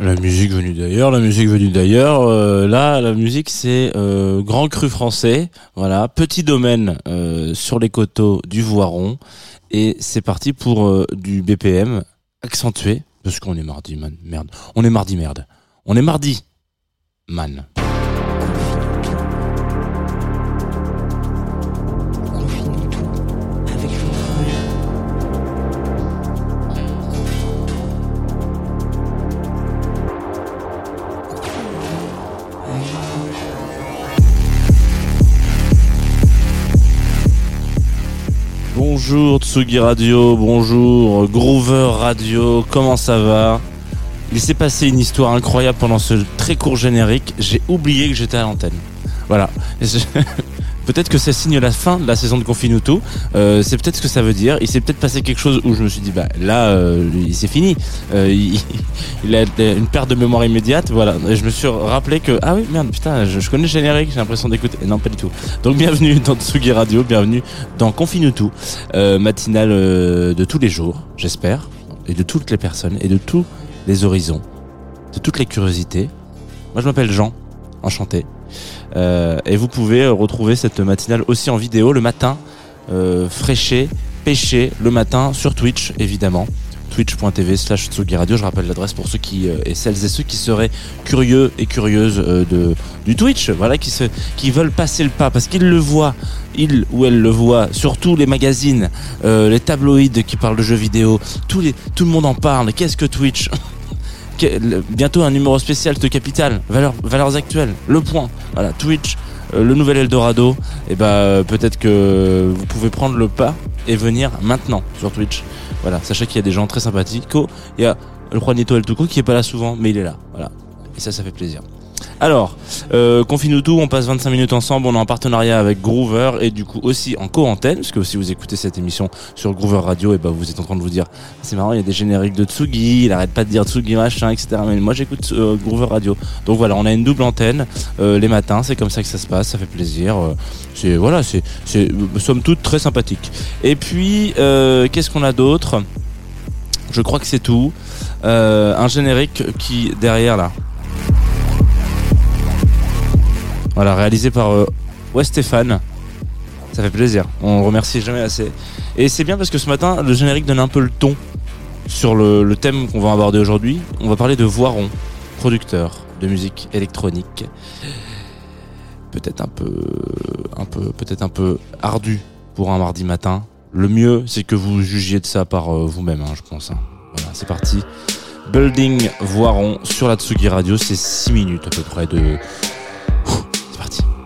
La musique venue d'ailleurs, la musique venue d'ailleurs. Euh, là, la musique, c'est euh, Grand Cru français. Voilà, petit domaine euh, sur les coteaux du Voiron. Et c'est parti pour euh, du BPM accentué. Parce qu'on est mardi, man. Merde. On est mardi, merde. On est mardi, man. Bonjour Tsugi Radio, bonjour Groover Radio, comment ça va? Il s'est passé une histoire incroyable pendant ce très court générique, j'ai oublié que j'étais à l'antenne. Voilà. Peut-être que ça signe la fin de la saison de Confinuto. Euh, c'est peut-être ce que ça veut dire. Il s'est peut-être passé quelque chose où je me suis dit, bah là, euh, c'est fini. Euh, il, il a une perte de mémoire immédiate. Voilà. Et je me suis rappelé que, ah oui, merde, putain, je, je connais le générique, j'ai l'impression d'écouter. Non, pas du tout. Donc bienvenue dans Tsugi Radio, bienvenue dans Confinuto, euh, matinale euh, de tous les jours, j'espère, et de toutes les personnes, et de tous les horizons, de toutes les curiosités. Moi, je m'appelle Jean, enchanté. Euh, et vous pouvez euh, retrouver cette matinale aussi en vidéo le matin, euh, fraîché, pêché le matin sur Twitch évidemment. twitch.tv slash Tsugi Radio. Je rappelle l'adresse pour ceux qui et celles et ceux qui seraient curieux et curieuses de du Twitch, voilà, qui veulent passer le pas parce qu'ils le voient, ils ou elles le voient, surtout les magazines, les tabloïds qui parlent de jeux vidéo, tout le monde en parle. Qu'est-ce que Twitch? Bientôt un numéro spécial de Capital, valeurs valeurs actuelles, le point. Voilà, Twitch, euh, le nouvel Eldorado. Et bah euh, peut-être que vous pouvez prendre le pas et venir maintenant sur Twitch. Voilà, sachez qu'il y a des gens très sympathiques. Il y a le Juanito El Tuco qui est pas là souvent, mais il est là. Voilà. Et ça, ça fait plaisir. Alors, euh, Confine-nous tout, on passe 25 minutes ensemble, on est en partenariat avec Groover et du coup aussi en co-antenne, parce que si vous écoutez cette émission sur Groover Radio, et ben vous êtes en train de vous dire, c'est marrant, il y a des génériques de Tsugi, il arrête pas de dire Tsugi machin, etc. Mais moi j'écoute euh, Groover Radio. Donc voilà, on a une double antenne euh, les matins, c'est comme ça que ça se passe, ça fait plaisir. euh, c'est voilà, c'est somme toute très sympathique. Et puis qu'est-ce qu'on a d'autre? Je crois que c'est tout. Un générique qui derrière là. Voilà, réalisé par euh, Stéphane. Ça fait plaisir. On remercie jamais assez. Et c'est bien parce que ce matin, le générique donne un peu le ton sur le, le thème qu'on va aborder aujourd'hui. On va parler de Voiron, producteur de musique électronique. Peut-être un peu, un peu, peut-être un peu ardu pour un mardi matin. Le mieux, c'est que vous jugiez de ça par euh, vous-même, hein, je pense. hein. Voilà, c'est parti. Building Voiron sur la Tsugi Radio, c'est 6 minutes à peu près de. C'est parti.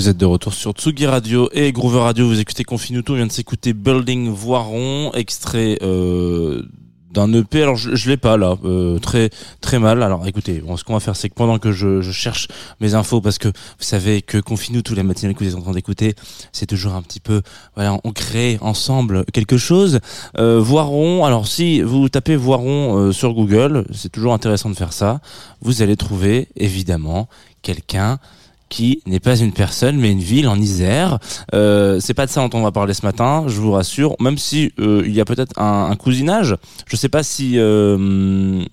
Vous êtes de retour sur Tsugi Radio et Groover Radio. Vous écoutez Confinuto. On vient de s'écouter Building Voiron, extrait euh, d'un EP. Alors je, je l'ai pas là, euh, très très mal. Alors écoutez, ce qu'on va faire, c'est que pendant que je, cherche mes infos, parce que vous savez que Confinuto, les matinales que vous êtes en train d'écouter, c'est toujours un petit peu, voilà, on crée ensemble quelque chose. Euh, Voiron. Alors si vous tapez Voiron sur Google, c'est toujours intéressant de faire ça. Vous allez trouver évidemment quelqu'un qui n'est pas une personne mais une ville en Isère. Euh, c'est pas de ça dont on va parler ce matin, je vous rassure. Même si euh, il y a peut-être un, cousinage, je sais pas si euh,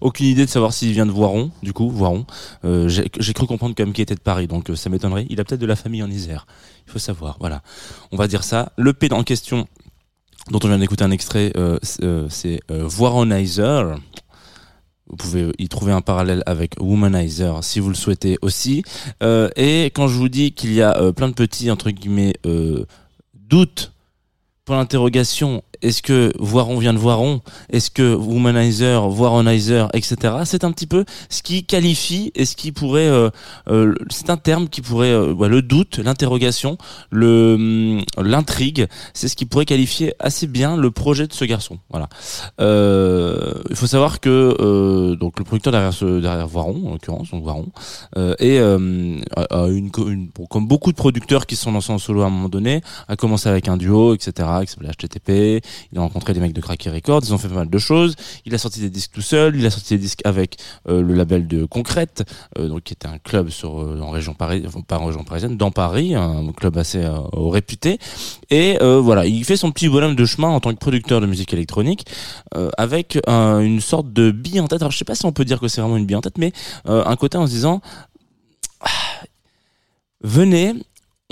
aucune idée de savoir s'il vient de Voiron, du coup, Voiron. J'ai cru comprendre même qu'il était de Paris, donc ça m'étonnerait. Il a peut-être de la famille en Isère. Il faut savoir, voilà. On va dire ça. Le P en question, dont on vient d'écouter un extrait, euh, c'est Voironizer. Vous pouvez y trouver un parallèle avec Womanizer si vous le souhaitez aussi. Euh, et quand je vous dis qu'il y a euh, plein de petits, entre guillemets, euh, doutes, l'interrogation, est-ce que Voiron vient de Voiron? Est-ce que Womanizer, Voironizer, etc. C'est un petit peu ce qui qualifie et ce qui pourrait... euh, euh, c'est un terme qui pourrait... euh, ouais, le doute, l'interrogation, le hum, l'intrigue, c'est ce qui pourrait qualifier assez bien le projet de ce garçon. Voilà. Euh, il faut savoir que euh, donc le producteur derrière ce derrière Voiron en l'occurrence donc Voiron et a, une, une- comme beaucoup de producteurs qui sont lancés en solo à un moment donné a commencé avec un duo etc qui s'appelait HTTP il a rencontré des mecs de Cracky Records ils ont fait pas mal de choses il a sorti des disques tout seul il a sorti des disques avec euh, le label de Concrète euh, donc qui était un club euh, en région parisienne pas en région parisienne dans Paris un club assez réputé et voilà il fait son petit bonhomme de chemin en tant que producteur de musique électronique avec un- une sorte de bille en tête. Alors je sais pas si on peut dire que c'est vraiment une bille en tête, mais un côté en se disant Ah, venez.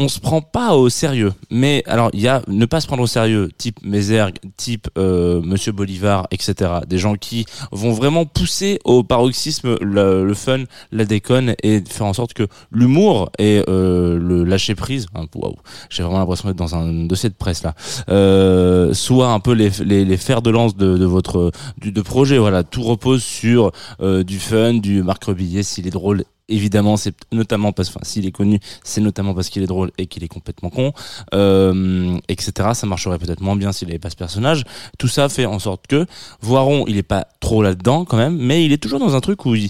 On se prend pas au sérieux, mais alors il y a ne pas se prendre au sérieux, type Mézergue, type euh, Monsieur Bolivar, etc. Des gens qui vont vraiment pousser au paroxysme le, fun, la déconne et faire en sorte que l'humour et euh, le lâcher prise, hein, waouh, j'ai vraiment l'impression d'être dans un dossier de presse là, euh, soit un peu les, fers de lance de, de votre du, de projet. Voilà, tout repose sur euh, du fun, du Marc Rebillet s'il est drôle. Évidemment, c'est notamment parce, enfin, s'il est connu, c'est notamment parce qu'il est drôle et qu'il est complètement con, euh, etc. Ça marcherait peut-être moins bien s'il avait pas ce personnage. Tout ça fait en sorte que Voiron, il est pas trop là-dedans quand même, mais il est toujours dans un truc où il,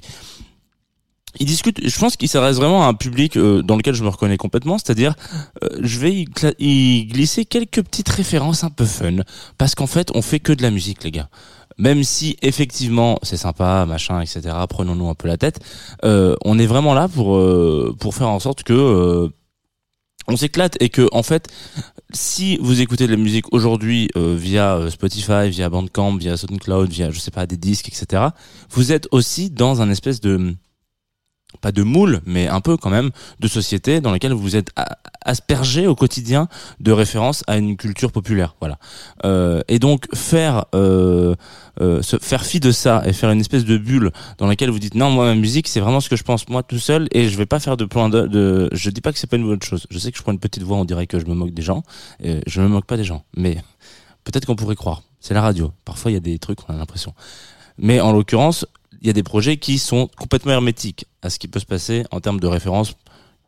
il discute. Je pense qu'il s'adresse vraiment à un public euh, dans lequel je me reconnais complètement, c'est-à-dire, euh, je vais y, y glisser quelques petites références un peu fun, parce qu'en fait, on fait que de la musique, les gars. Même si effectivement c'est sympa, machin, etc. Prenons-nous un peu la tête. euh, on est vraiment là pour euh, pour faire en sorte que euh, on s'éclate et que en fait si vous écoutez de la musique aujourd'hui euh, via euh, Spotify, via Bandcamp, via SoundCloud, via je sais pas des disques, etc. Vous êtes aussi dans un espèce de pas de moule, mais un peu quand même de société dans laquelle vous êtes aspergé au quotidien de références à une culture populaire. Voilà. Euh, et donc faire euh, euh, faire fi de ça et faire une espèce de bulle dans laquelle vous dites non moi ma musique c'est vraiment ce que je pense moi tout seul et je vais pas faire de plan de, de je dis pas que c'est pas une bonne chose. Je sais que je prends une petite voix on dirait que je me moque des gens. Et je me moque pas des gens, mais peut-être qu'on pourrait croire. C'est la radio. Parfois il y a des trucs on a l'impression. Mais en l'occurrence il y a des projets qui sont complètement hermétiques à ce qui peut se passer en termes de références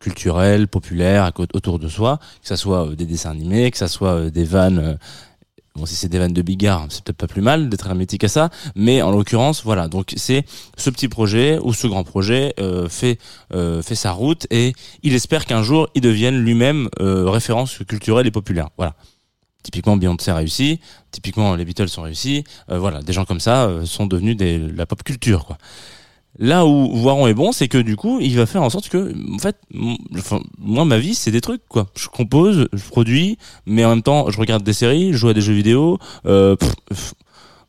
culturelles, populaires autour de soi, que ça soit euh, des dessins animés, que ça soit euh, des vannes. euh, Bon, si c'est des vannes de Bigard, c'est peut-être pas plus mal d'être hermétique à ça, mais en l'occurrence, voilà. Donc c'est ce petit projet ou ce grand projet fait sa route et il espère qu'un jour il devienne lui-même référence culturelle et populaire. Voilà. Typiquement Beyoncé réussi, typiquement les Beatles sont réussis. Euh, voilà, des gens comme ça euh, sont devenus des, la pop culture, quoi. Là où Voiron est bon, c'est que du coup, il va faire en sorte que, en fait, moi, ma vie, c'est des trucs, quoi. Je compose, je produis, mais en même temps, je regarde des séries, je joue à des jeux vidéo, euh,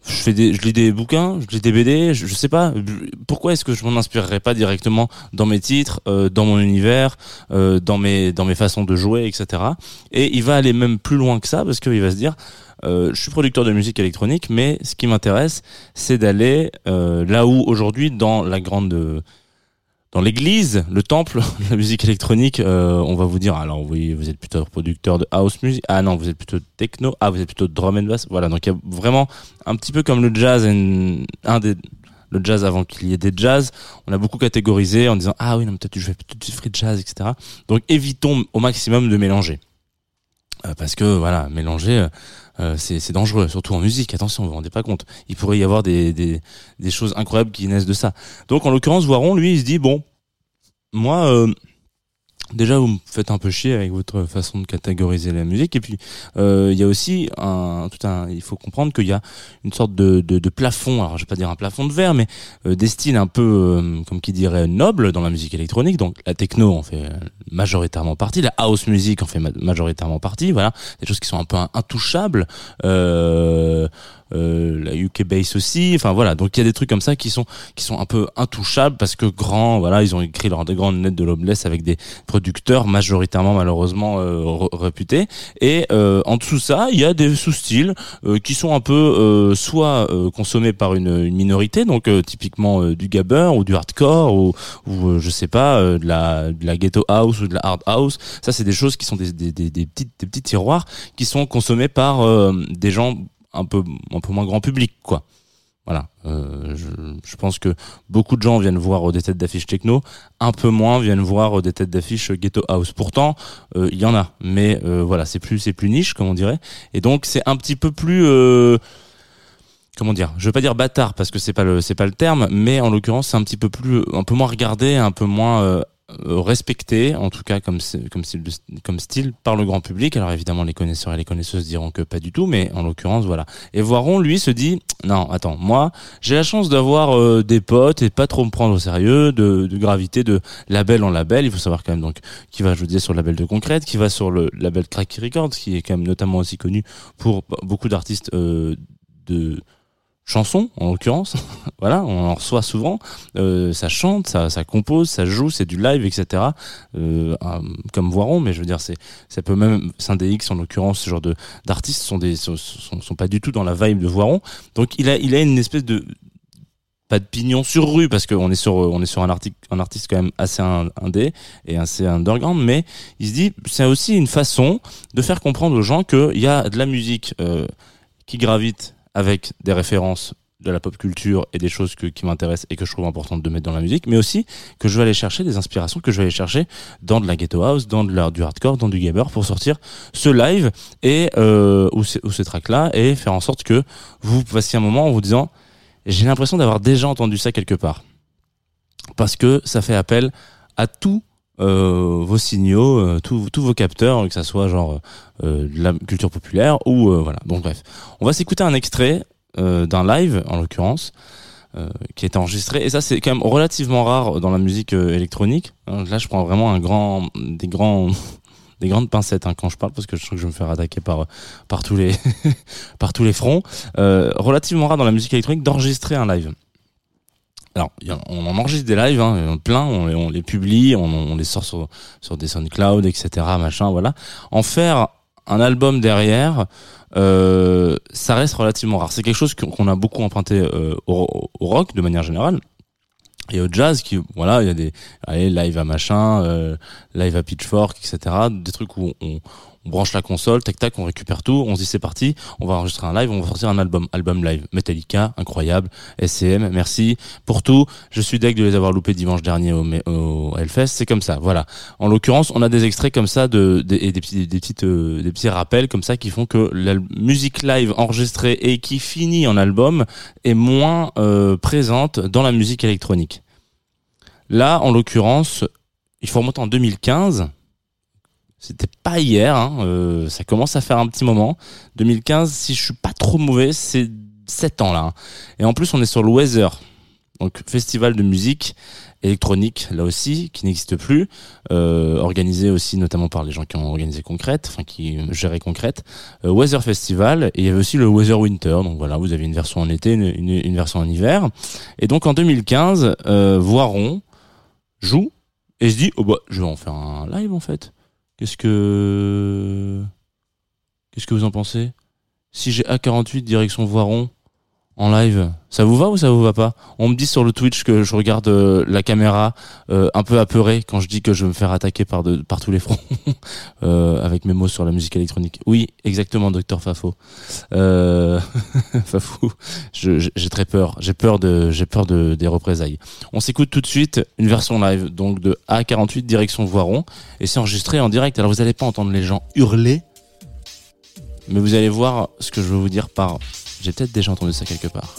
je fais des, je lis des bouquins, je lis des BD, je, je sais pas. Pourquoi est-ce que je m'en inspirerais pas directement dans mes titres, euh, dans mon univers, euh, dans mes, dans mes façons de jouer, etc. Et il va aller même plus loin que ça parce qu'il va se dire, euh, je suis producteur de musique électronique, mais ce qui m'intéresse, c'est d'aller euh, là où aujourd'hui, dans la grande, dans l'église, le temple la musique électronique, euh, on va vous dire, alors oui, vous êtes plutôt producteur de house music, ah non, vous êtes plutôt techno, ah vous êtes plutôt drum and bass, voilà. Donc il y a vraiment un petit peu comme le jazz, un, des le jazz avant qu'il y ait des jazz. On a beaucoup catégorisé en disant ah oui non peut-être je fais peut-être du free jazz etc. Donc évitons au maximum de mélanger Euh, parce que voilà mélanger euh, c'est c'est dangereux surtout en musique. Attention vous vous rendez pas compte. Il pourrait y avoir des des des choses incroyables qui naissent de ça. Donc en l'occurrence Voiron lui il se dit bon moi euh, Déjà, vous me faites un peu chier avec votre façon de catégoriser la musique. Et puis, euh, il y a aussi un, tout un. Il faut comprendre qu'il y a une sorte de, de, de plafond. Alors, je vais pas dire un plafond de verre, mais euh, des styles un peu, euh, comme qui dirait, nobles dans la musique électronique. Donc, la techno en fait majoritairement partie, la house music en fait ma- majoritairement partie. Voilà, des choses qui sont un peu intouchables. Euh, euh, la UK bass aussi. Enfin voilà, donc il y a des trucs comme ça qui sont qui sont un peu intouchables parce que grands, voilà, ils ont écrit leur des grandes lettres de l'Obless avec des producteurs majoritairement malheureusement euh, réputés. Et euh, en dessous de ça, il y a des sous-styles euh, qui sont un peu euh, soit euh, consommés par une, une minorité, donc euh, typiquement euh, du gabber ou du hardcore ou, ou euh, je sais pas euh, de la de la ghetto house ou de la hard house. Ça, c'est des choses qui sont des des, des, des petites des petits tiroirs qui sont consommés par euh, des gens un peu un peu moins grand public quoi. Voilà, euh, je, je pense que beaucoup de gens viennent voir des têtes d'affiche techno, un peu moins viennent voir des têtes d'affiche ghetto house. Pourtant, euh, il y en a, mais euh, voilà, c'est plus c'est plus niche comme on dirait, et donc c'est un petit peu plus euh, comment dire? Je veux pas dire bâtard parce que c'est pas le c'est pas le terme, mais en l'occurrence c'est un petit peu plus un peu moins regardé, un peu moins euh, respecté, en tout cas comme comme comme style par le grand public. Alors évidemment les connaisseurs et les connaisseuses diront que pas du tout, mais en l'occurrence voilà. Et Voiron lui se dit non attends moi j'ai la chance d'avoir euh, des potes et pas trop me prendre au sérieux, de, de graviter de label en label. Il faut savoir quand même donc qui va je vous disais sur le label de Concrète, qui va sur le label Cracky Records, qui est quand même notamment aussi connu pour beaucoup d'artistes euh, de chansons en l'occurrence. Voilà on en reçoit souvent. Euh, ça chante ça, ça compose ça joue c'est du live etc euh, comme Voiron mais je veux dire c'est ça peut même X en l'occurrence ce genre de d'artistes sont des sont, sont, pas du tout dans la vibe de Voiron. Donc il a il a une espèce de pas de pignon sur rue parce qu'on est sur on est sur un article un artiste quand même assez indé et assez underground mais il se dit c'est aussi une façon de faire comprendre aux gens qu'il y a de la musique euh, qui gravite avec des références de la pop culture et des choses que, qui m'intéressent et que je trouve importantes de mettre dans la musique, mais aussi que je vais aller chercher des inspirations que je vais aller chercher dans de la ghetto house, dans de la, du hardcore, dans du gamer pour sortir ce live et euh, ou, ces, ou ces tracks là et faire en sorte que vous passiez un moment en vous disant j'ai l'impression d'avoir déjà entendu ça quelque part. Parce que ça fait appel à tous euh, vos signaux, euh, tous, vos capteurs, que ça soit genre euh, de la culture populaire ou euh, voilà. Donc bref, on va s'écouter un extrait euh, d'un live en l'occurrence euh, qui est enregistré et ça c'est quand même relativement rare dans la musique euh, électronique. Hein, Là, je prends vraiment un grand, des grands, des grandes pincettes hein, quand je parle parce que je trouve que je vais me faire attaquer par par tous les par tous les fronts. Euh, relativement rare dans la musique électronique d'enregistrer un live. Alors, on en enregistre des lives, hein, plein, on, les- on les publie, on, les sort sur, sur des SoundCloud, etc., machin, voilà. En faire un album derrière, euh, ça reste relativement rare. C'est quelque chose qu'on qu'on a beaucoup emprunté euh, au, au rock de manière générale et au jazz qui voilà il y a des allez, live à machin euh, live à pitchfork etc des trucs où on, on branche la console tac tac on récupère tout on se dit c'est parti on va enregistrer un live on va sortir un album album live. Metallica incroyable. SCM merci pour tout. Je suis deg de les avoir loupés dimanche dernier au, au Hellfest. C'est comme ça voilà. En l'occurrence on a des extraits comme ça et des petits des petites euh, des petits rappels comme ça qui font que la musique live enregistrée et qui finit en album est moins euh, présente dans la musique électronique. Là, en l'occurrence, il faut remonter en 2015. C'était pas hier, hein, euh, ça commence à faire un petit moment. 2015, si je suis pas trop mauvais, c'est 7 ans là. hein. Et en plus, on est sur le Weather, donc festival de musique électronique là aussi qui n'existe plus, euh, organisé aussi notamment par les gens qui ont organisé Concrète, enfin qui géraient Concrète, euh, Weather Festival et il y avait aussi le Weather Winter, donc voilà, vous avez une version en été, une, une, une version en hiver. Et donc en 2015, euh, Voiron joue et se dit oh bah je vais en faire un live en fait. Qu'est-ce que qu'est-ce que vous en pensez? Si j'ai A48 direction Voiron en live. Ça vous va ou ça vous va pas? On me dit sur le Twitch que je regarde euh, la caméra euh, un peu apeuré quand je dis que je vais me faire attaquer par, de, par tous les fronts euh, avec mes mots sur la musique électronique. Oui, exactement, docteur Fafo. Fafou, j'ai très peur. J'ai peur de, j'ai peur de des représailles. On s'écoute tout de suite une version live donc de A48 direction Voiron et c'est enregistré en direct. Alors vous allez pas entendre les gens hurler, mais vous allez voir ce que je veux vous dire par. J'ai peut-être déjà entendu ça quelque part.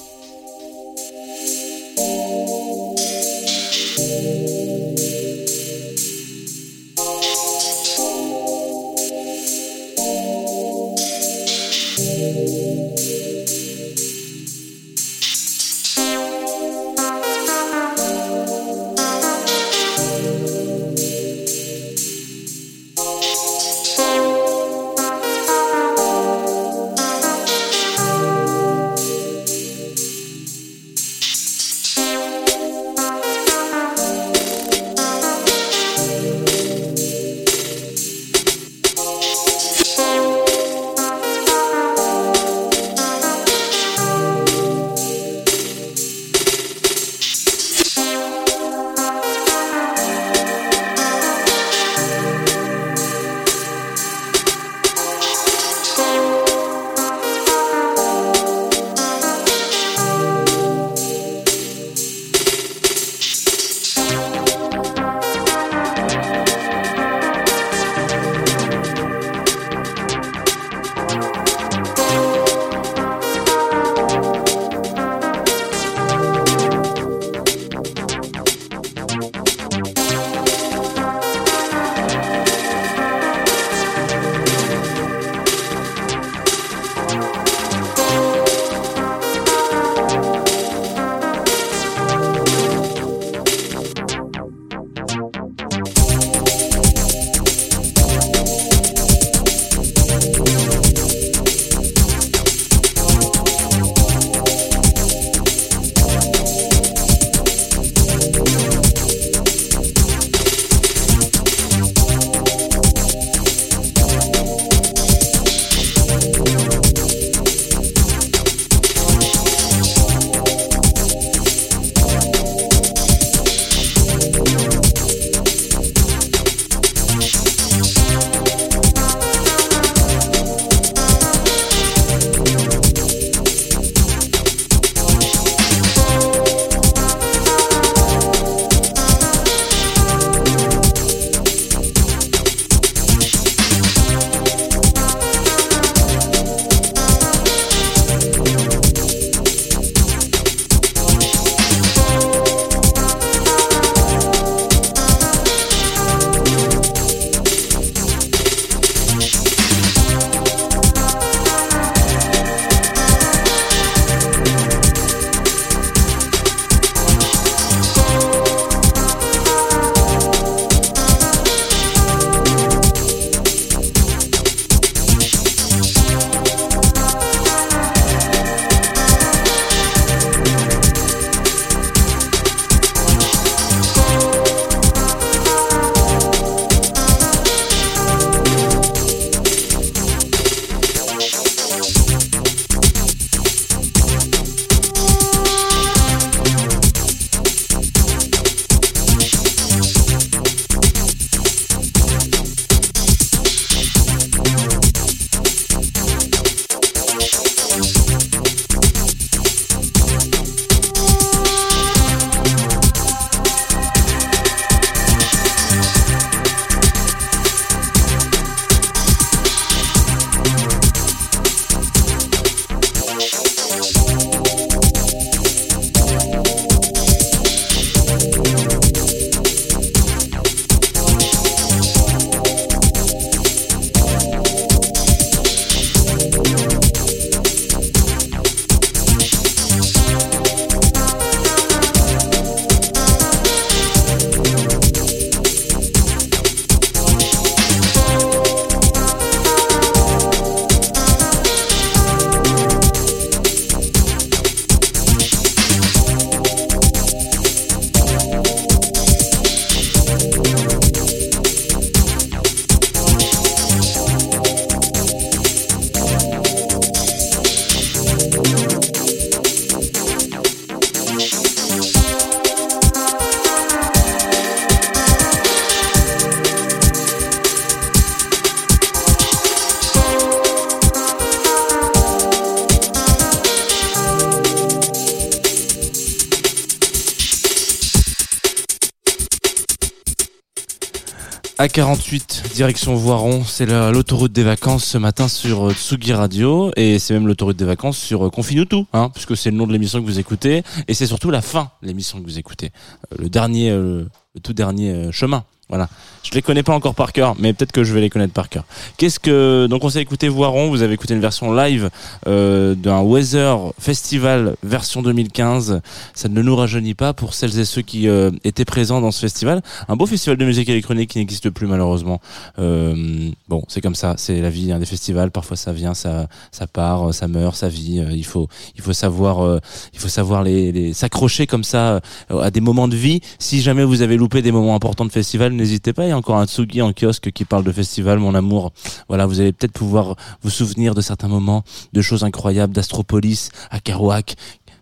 A48, direction Voiron, c'est la- l'autoroute des vacances ce matin sur euh, Tsugi Radio. Et c'est même l'autoroute des vacances sur euh, Confine-nous tout, hein, puisque c'est le nom de l'émission que vous écoutez. Et c'est surtout la fin de l'émission que vous écoutez, Euh, le dernier, le tout dernier chemin. Voilà, je les connais pas encore par cœur, mais peut-être que je vais les connaître par cœur. Qu'est-ce que donc on s'est écouté Voiron, vous avez écouté une version live euh, d'un Weather Festival version 2015. Ça ne nous rajeunit pas pour celles et ceux qui euh, étaient présents dans ce festival. Un beau festival de musique électronique qui n'existe plus malheureusement. Euh, bon, c'est comme ça, c'est la vie hein, des festivals. Parfois ça vient, ça, ça part, ça meurt, ça vit. Euh, il faut, il faut savoir, euh, il faut savoir les, les s'accrocher comme ça euh, à des moments de vie. Si jamais vous avez loupé des moments importants de festival, n'hésitez pas. Il y a encore un Tsugi en kiosque qui parle de festival, mon amour. Voilà, vous allez peut-être pouvoir vous souvenir de certains moments, de choses incroyables, d'Astropolis, à Kerouac,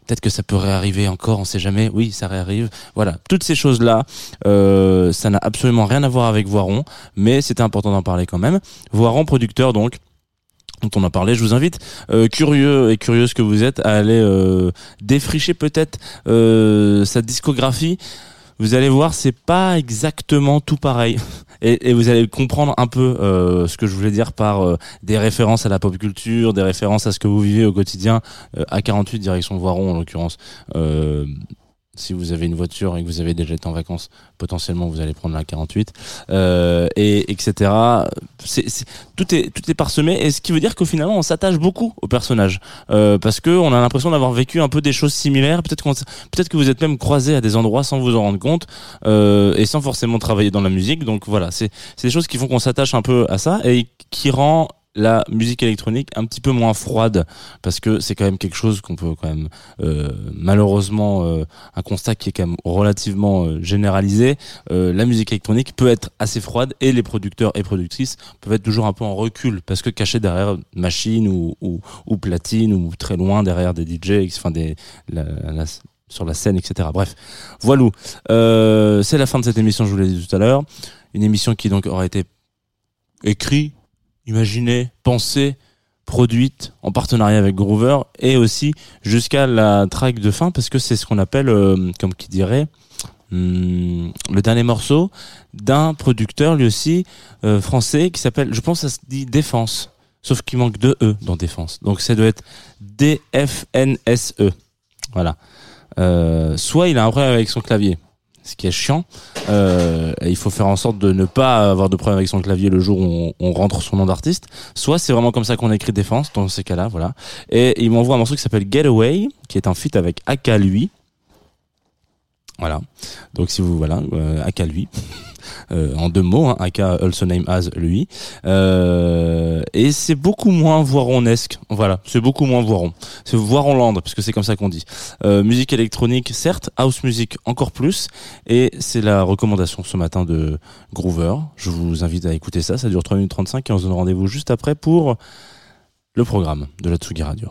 Peut-être que ça peut réarriver encore, on sait jamais. Oui, ça réarrive. Voilà, toutes ces choses-là, euh, ça n'a absolument rien à voir avec Voiron, mais c'était important d'en parler quand même. Voiron, producteur donc dont on a parlé, je vous invite, euh, curieux et curieuse que vous êtes, à aller euh, défricher peut-être sa discographie. Vous allez voir, c'est pas exactement tout pareil. Et, vous allez comprendre un peu euh, ce que je voulais dire par euh, des références à la pop culture, des références à ce que vous vivez au quotidien. Euh, à 48 direction Voiron en l'occurrence. Si vous avez une voiture et que vous avez déjà été en vacances, potentiellement vous allez prendre la 48, euh, et etc. Tout est tout est parsemé, et ce qui veut dire qu'au finalement on s'attache beaucoup au personnage, euh, parce que on a l'impression d'avoir vécu un peu des choses similaires. Peut-être qu'on, peut-être que vous êtes même croisé à des endroits sans vous en rendre compte, euh, et sans forcément travailler dans la musique. Donc voilà, c'est c'est des choses qui font qu'on s'attache un peu à ça et qui rend la musique électronique un petit peu moins froide parce que c'est quand même quelque chose qu'on peut quand même euh, malheureusement euh, un constat qui est quand même relativement euh, généralisé. Euh, la musique électronique peut être assez froide et les producteurs et productrices peuvent être toujours un peu en recul parce que cachés derrière machine ou, ou, ou platine ou très loin derrière des DJ des la- sur la scène etc bref voilà c'est la fin de cette émission je vous l'ai dit tout à l'heure. Une émission qui donc aura été écrite imaginée pensée produite en partenariat avec Groover et aussi jusqu'à la track de fin parce que c'est ce qu'on appelle euh, comme qui dirait hum, le dernier morceau d'un producteur lui aussi euh, français qui s'appelle je pense ça se dit Défense sauf qu'il manque deux E dans Défense. Donc ça doit être D-F-N-S-E E. voilà. Euh, soit il a un problème avec son clavier ce qui est chiant. Euh, il faut faire en sorte de ne pas avoir de problème avec son clavier le jour où on, on rentre son nom d'artiste. Soit c'est vraiment comme ça qu'on écrit défense dans ces cas-là voilà. Et il m'envoie un morceau qui s'appelle Getaway qui est un feat avec Aka lui. Voilà. Donc si vous voilà euh, Aka lui Euh, en deux mots, hein, Aka also name as lui, Euh, et c'est beaucoup moins voironesque. Voilà, c'est beaucoup moins voiron. C'est voironland parce que c'est comme ça qu'on dit. Euh, musique électronique, certes, house music encore plus, et c'est la recommandation ce matin de Groover. Je vous invite à écouter ça. Ça dure 3 minutes 35 et on se donne rendez-vous juste après pour le programme de la Tsugi Radio.